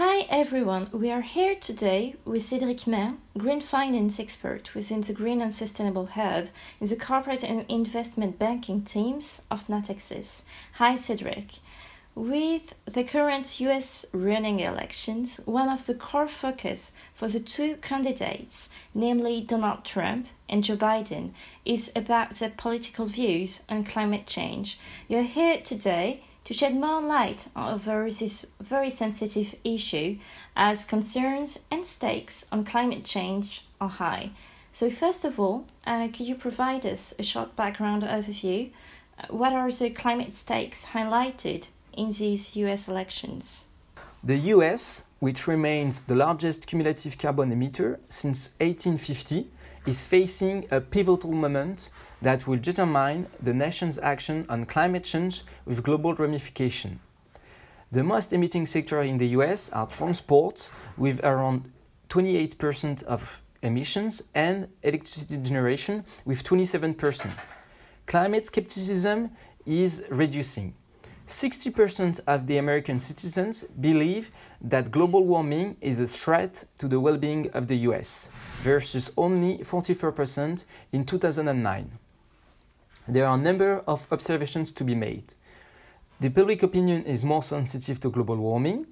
Hi everyone, we are here today with Cédric Mer, green finance expert within the Green and Sustainable Hub in the corporate and investment banking teams of Natixis. Hi Cédric. With the current US running elections, one of the core focus for the two candidates, namely Donald Trump and Joe Biden, is about their political views on climate change. You're here today to shed more light over this very sensitive issue as concerns and stakes on climate change are high. So, first of all, uh, could you provide us a short background overview? Uh, what are the climate stakes highlighted in these US elections? The US, which remains the largest cumulative carbon emitter since 1850, is facing a pivotal moment that will determine the nation's action on climate change with global ramification. The most emitting sector in the US are transport, with around 28% of emissions, and electricity generation, with 27%. Climate skepticism is reducing. 60% of the American citizens believe that global warming is a threat to the well being of the US, versus only 44% in 2009 there are a number of observations to be made. The public opinion is more sensitive to global warming.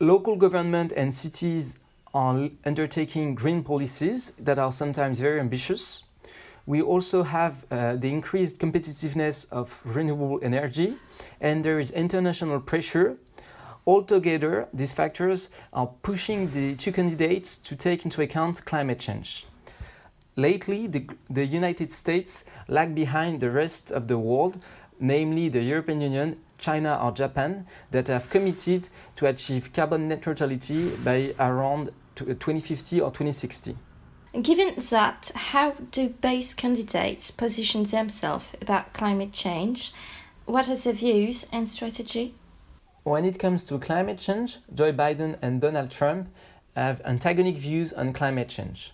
Local government and cities are undertaking green policies that are sometimes very ambitious. We also have uh, the increased competitiveness of renewable energy, and there is international pressure. Altogether, these factors are pushing the two candidates to take into account climate change. Lately, the, the United States lag behind the rest of the world, namely the European Union, China, or Japan, that have committed to achieve carbon neutrality by around 2050 uh, or 2060. Given that, how do both candidates position themselves about climate change? What are their views and strategy? When it comes to climate change, Joe Biden and Donald Trump have antagonic views on climate change.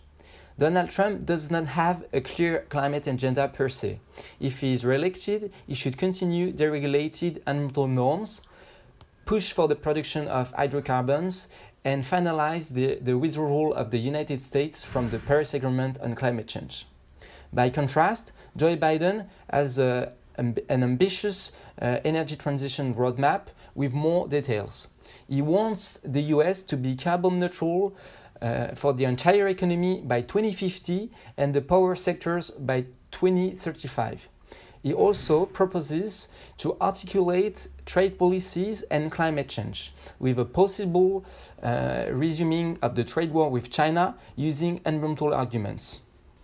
Donald Trump does not have a clear climate agenda per se. If he is re-elected, he should continue deregulated environmental norms, push for the production of hydrocarbons, and finalize the, the withdrawal of the United States from the Paris Agreement on climate change. By contrast, Joe Biden has a, an ambitious uh, energy transition roadmap with more details. He wants the US to be carbon neutral uh, for the entire economy by 2050 and the power sectors by 2035. He also proposes to articulate trade policies and climate change, with a possible uh, resuming of the trade war with China using environmental arguments.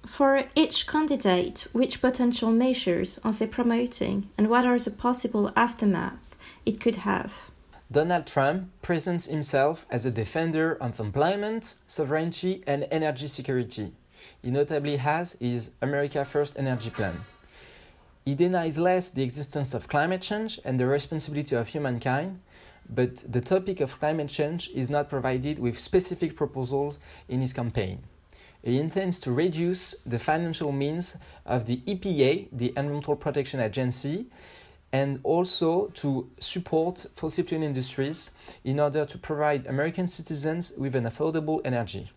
For each candidate, which potential measures are they promoting, and what are the possible aftermath it could have? Donald Trump presents himself as a defender of employment, sovereignty, and energy security. He notably has his America First energy plan. He denies less the existence of climate change and the responsibility of humankind, but the topic of climate change is not provided with specific proposals in his campaign. He intends to reduce the financial means of the EPA, the Environmental Protection Agency, and also to support fossil fuel industries in order to provide American citizens with an affordable energy.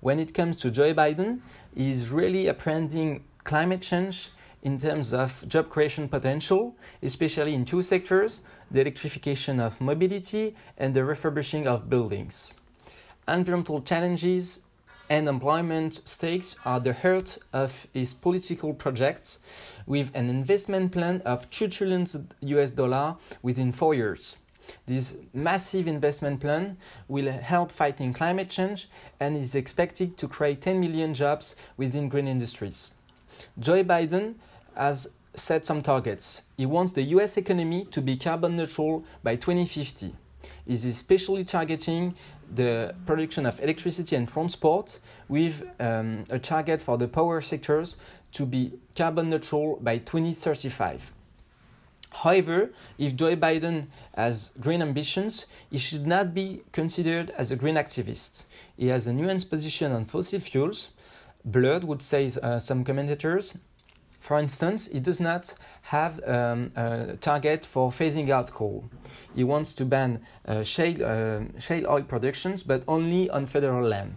When it comes to Joe Biden, he is really apprehending climate change in terms of job creation potential, especially in two sectors the electrification of mobility and the refurbishing of buildings. Environmental challenges and employment stakes are the heart of his political projects, with an investment plan of 2 trillion US dollar within four years. This massive investment plan will help fighting climate change and is expected to create 10 million jobs within green industries. Joe Biden has set some targets. He wants the US economy to be carbon neutral by 2050. He is especially targeting the production of electricity and transport with um, a target for the power sectors to be carbon neutral by 2035. However, if Joe Biden has green ambitions, he should not be considered as a green activist. He has a nuanced position on fossil fuels, blurred, would say uh, some commentators. For instance, he does not have um, a target for phasing out coal. He wants to ban uh, shale, uh, shale oil productions, but only on federal land.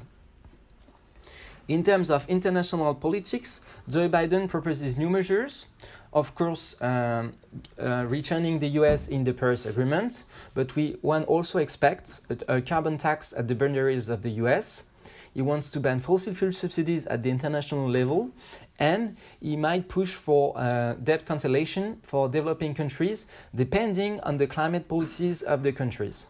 In terms of international politics, Joe Biden proposes new measures. Of course, um, uh, returning the US in the Paris Agreement, but we one also expects a, a carbon tax at the boundaries of the US. He wants to ban fossil fuel subsidies at the international level, and he might push for uh, debt cancellation for developing countries, depending on the climate policies of the countries.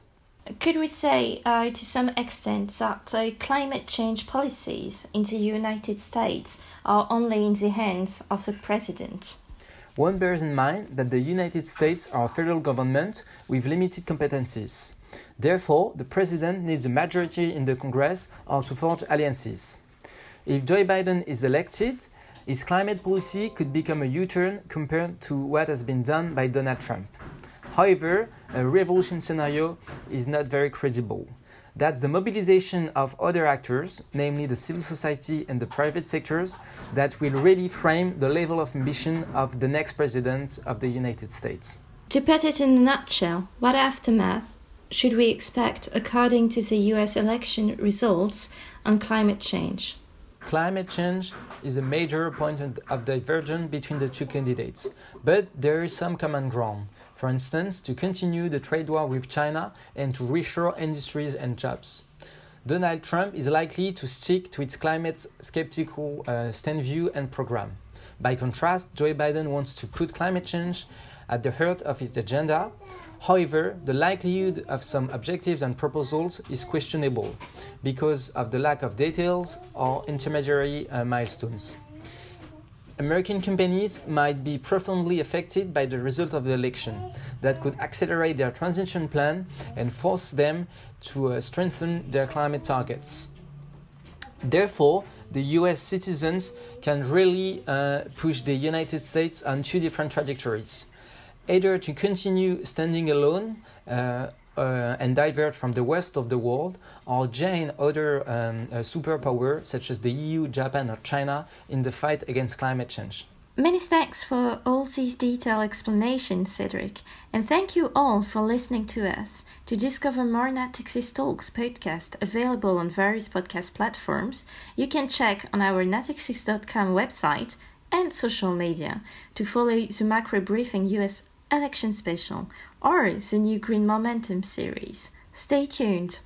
Could we say, uh, to some extent, that uh, climate change policies in the United States are only in the hands of the president? One bears in mind that the United States are a federal government with limited competencies. Therefore, the president needs a majority in the Congress or to forge alliances. If Joe Biden is elected, his climate policy could become a U turn compared to what has been done by Donald Trump. However, a revolution scenario is not very credible. That's the mobilization of other actors, namely the civil society and the private sectors, that will really frame the level of ambition of the next president of the United States. To put it in a nutshell, what aftermath should we expect according to the US election results on climate change? Climate change is a major point of divergence between the two candidates, but there is some common ground for instance, to continue the trade war with China and to reshore industries and jobs. Donald Trump is likely to stick to its climate skeptical uh, stand view and program. By contrast, Joe Biden wants to put climate change at the heart of his agenda. However, the likelihood of some objectives and proposals is questionable because of the lack of details or intermediary uh, milestones. American companies might be profoundly affected by the result of the election that could accelerate their transition plan and force them to uh, strengthen their climate targets. Therefore, the US citizens can really uh, push the United States on two different trajectories either to continue standing alone uh, uh, and diverge from the rest of the world, or join other um, uh, superpowers such as the EU, Japan, or China in the fight against climate change. Many thanks for all these detailed explanations, Cedric, and thank you all for listening to us. To discover more Natixis Talks podcast available on various podcast platforms, you can check on our natixis.com website and social media to follow the macro briefing US election special or the new Green Momentum series. Stay tuned.